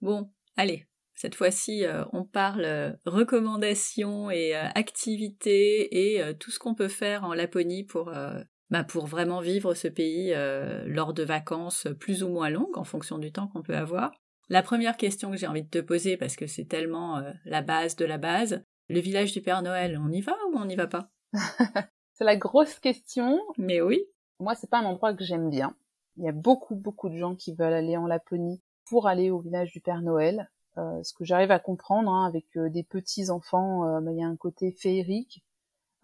Bon, allez, cette fois-ci, euh, on parle euh, recommandations et euh, activités et tout ce qu'on peut faire en Laponie pour, bah, pour vraiment vivre ce pays lors de vacances plus ou moins longues en fonction du temps qu'on peut avoir. La première question que j'ai envie de te poser, parce que c'est tellement la base de la base, le village du Père Noël, on y va ou on n'y va pas? C'est la grosse question. Mais oui. Moi, c'est pas un endroit que j'aime bien. Il y a beaucoup, beaucoup de gens qui veulent aller en Laponie pour aller au village du Père Noël. Euh, ce que j'arrive à comprendre hein, avec euh, des petits enfants, euh, bah, il y a un côté féerique.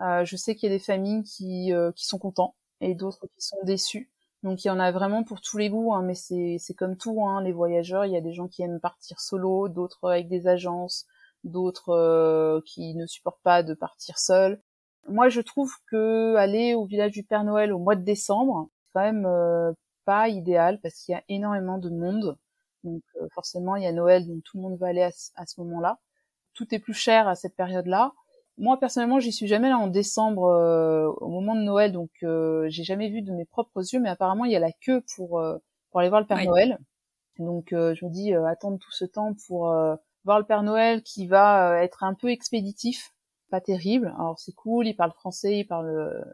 je sais qu'il y a des familles qui, qui sont contents et d'autres qui sont déçus. Donc il y en a vraiment pour tous les goûts, hein, mais c'est, c'est comme tout, hein, les voyageurs, il y a des gens qui aiment partir solo, d'autres avec des agences, d'autres qui ne supportent pas de partir seuls. Moi je trouve que aller au village du Père Noël au mois de décembre, c'est quand même pas idéal parce qu'il y a énormément de monde. Donc euh, forcément, il y a Noël, donc tout le monde va aller à, ce moment-là. Tout est plus cher à cette période-là. Moi personnellement, j'y suis jamais là en décembre euh, au moment de Noël, donc euh, j'ai jamais vu de mes propres yeux, mais apparemment il y a la queue pour pour aller voir le Père Noël. Donc je me dis attendre tout ce temps pour voir le Père Noël qui va être un peu expéditif, pas terrible. Alors c'est cool, il parle français, il parle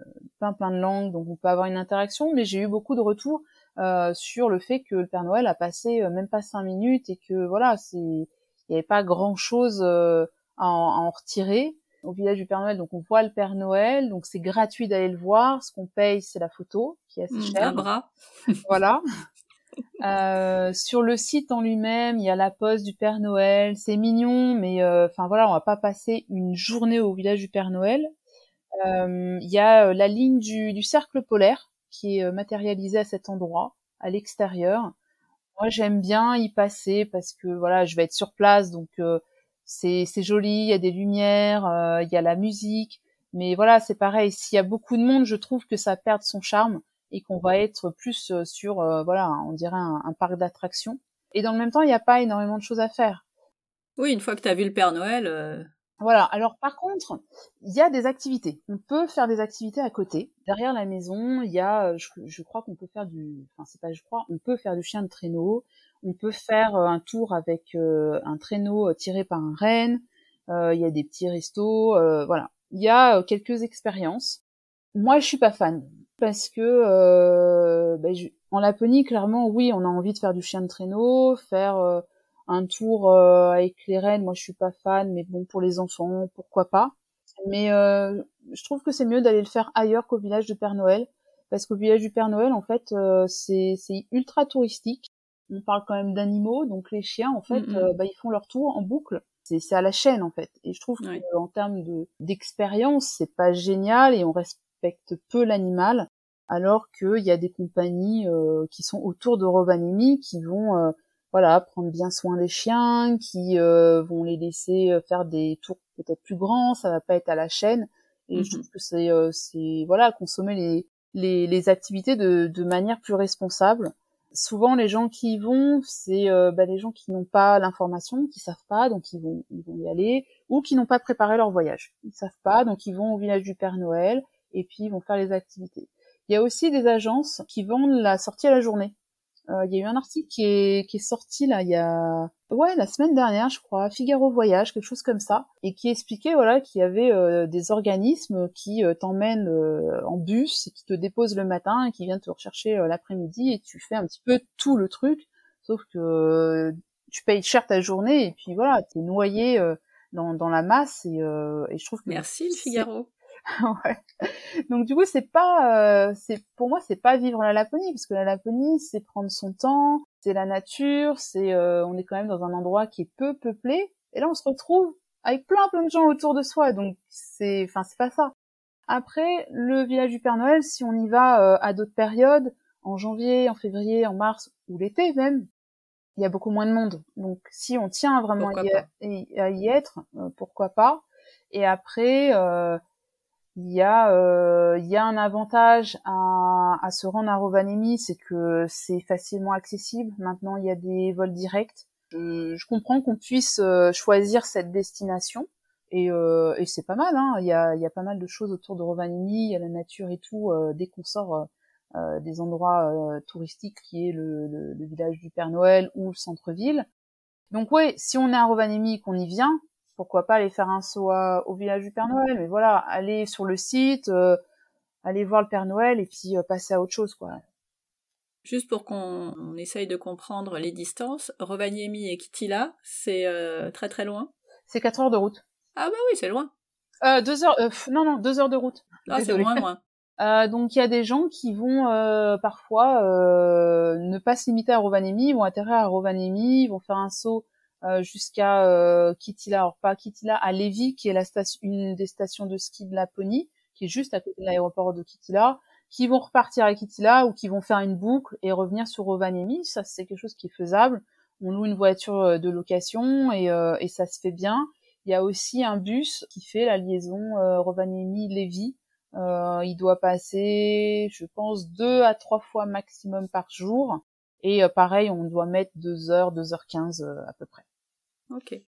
plein plein de langues, donc on peut avoir une interaction, mais j'ai eu beaucoup de retours euh, sur le fait que le Père Noël a passé euh, même pas cinq minutes et que voilà, c'est il n'y avait pas grand chose euh, à, en, retirer au village du Père Noël. Donc on voit le Père Noël, donc c'est gratuit d'aller le voir. Ce qu'on paye, c'est la photo qui est assez mmh, chère. Un bras. voilà. Euh, sur le site en lui-même, il y a la pose du Père Noël. C'est mignon, mais enfin voilà, on va pas passer une journée au village du Père Noël. Il y a la ligne du, du cercle polaire qui est euh, matérialisé à cet endroit, à l'extérieur. Moi, j'aime bien y passer parce que voilà, je vais être sur place, donc euh, c'est joli, il y a des lumières, euh, il y a la musique. Mais voilà, c'est pareil. S'il y a beaucoup de monde, je trouve que ça perd son charme et qu'on va être plus sur, voilà, on dirait un, un parc d'attractions. Et dans le même temps, il n'y a pas énormément de choses à faire. Oui, une fois que tu as vu le Père Noël, voilà. Alors par contre, il y a des activités. On peut faire des activités à côté. Derrière la maison, il y a, je, crois qu'on peut faire du, enfin c'est pas je crois, on peut faire du chien de traîneau. On peut faire euh, un tour avec euh, un traîneau euh, tiré par un renne. Il y a des petits restos. voilà. Il y a quelques expériences. Moi, je suis pas fan parce que ben, en Laponie, clairement, oui, on a envie de faire du chien de traîneau, faire un tour euh, avec les rennes, moi je suis pas fan, mais bon pour les enfants, pourquoi pas. Mais euh, je trouve que c'est mieux d'aller le faire ailleurs qu'au village du Père Noël, parce qu'au village du Père Noël, en fait, euh, c'est ultra touristique. On parle quand même d'animaux, donc les chiens, en fait, bah, ils font leur tour en boucle. C'est à la chaîne, en fait. Et je trouve qu'en termes d'expérience, c'est pas génial et on respecte peu l'animal, alors qu'il y a des compagnies qui sont autour de Rovaniemi qui vont voilà, prendre bien soin des chiens, qui euh, vont les laisser euh, faire des tours peut-être plus grands, ça va pas être à la chaîne. Et je mmh trouve que c'est, euh, c'est voilà, consommer les, les, les activités de, de, manière plus responsable. Souvent, les gens qui y vont, c'est bah, les gens qui n'ont pas l'information, qui savent pas, donc ils vont, ils vont y aller, ou qui n'ont pas préparé leur voyage. Ils savent pas, donc ils vont au village du Père Noël, et puis ils vont faire les activités. Il y a aussi des agences qui vendent la sortie à la journée. Euh, il y a eu un article qui est, sorti là il y a ouais la semaine dernière je crois Figaro Voyage quelque chose comme ça et qui expliquait voilà qu'il y avait euh, des organismes qui euh, t'emmènent en bus et qui te déposent le matin et qui viennent te rechercher l'après-midi et tu fais un petit peu tout le truc sauf que tu payes cher ta journée et puis voilà t'es noyé dans, dans la masse et, et je trouve que merci le Figaro ouais. Donc du coup, c'est pas, euh, c'est pour moi, c'est pas vivre la Laponie, parce que la Laponie, c'est prendre son temps, c'est la nature, c'est, euh, on est quand même dans un endroit qui est peu peuplé, et là, on se retrouve avec plein plein de gens autour de soi, donc c'est, enfin, c'est pas ça. Après, le village du Père Noël, si on y va euh, à d'autres périodes, en janvier, en février, en mars ou l'été même, il y a beaucoup moins de monde. Donc si on tient vraiment à y, être, pourquoi pas? Et après, euh, il y a euh, il y a un avantage à, à se rendre à Rovaniemi, c'est que c'est facilement accessible. Maintenant, il y a des vols directs. Je, je comprends qu'on puisse euh, choisir cette destination et, euh, et c'est pas mal. Hein. Il y a il y a pas mal de choses autour de Rovaniemi, il y a la nature et tout. Euh, dès qu'on sort euh, des endroits touristiques qui est le, le, le, village du Père Noël ou le centre-ville. Donc ouais, si on est à Rovaniemi qu'on y vient, pourquoi pas aller faire un saut au village du Père Noël, mais voilà, aller sur le site, euh, aller voir le Père Noël et puis euh, passer à autre chose, quoi. Juste pour qu'on essaye de comprendre les distances, Rovaniemi et Kitila, c'est euh, très très loin? C'est 4 heures de route. Ah bah oui, c'est loin. Euh, deux heures, non non, deux heures de route. Ah, c'est loin, loin. Donc il y a des gens qui vont parfois ne pas se limiter à Rovaniemi, ils vont atterrir à Rovaniemi, ils vont faire un saut jusqu'à Kitila, alors pas Kitila, à Levi, qui est la station, une des stations de ski de Laponie, qui est juste à côté de l'aéroport de Kitila, qui vont repartir à Kitila ou qui vont faire une boucle et revenir sur Rovaniemi. Ça c'est quelque chose qui est faisable. On loue une voiture de location et, et ça se fait bien. Il y a aussi un bus qui fait la liaison Rovaniemi-Lévis euh, il doit passer, je pense, deux à trois fois maximum par jour. Et euh, pareil, on doit mettre deux heures, deux heures quinze euh, à peu près. Ok.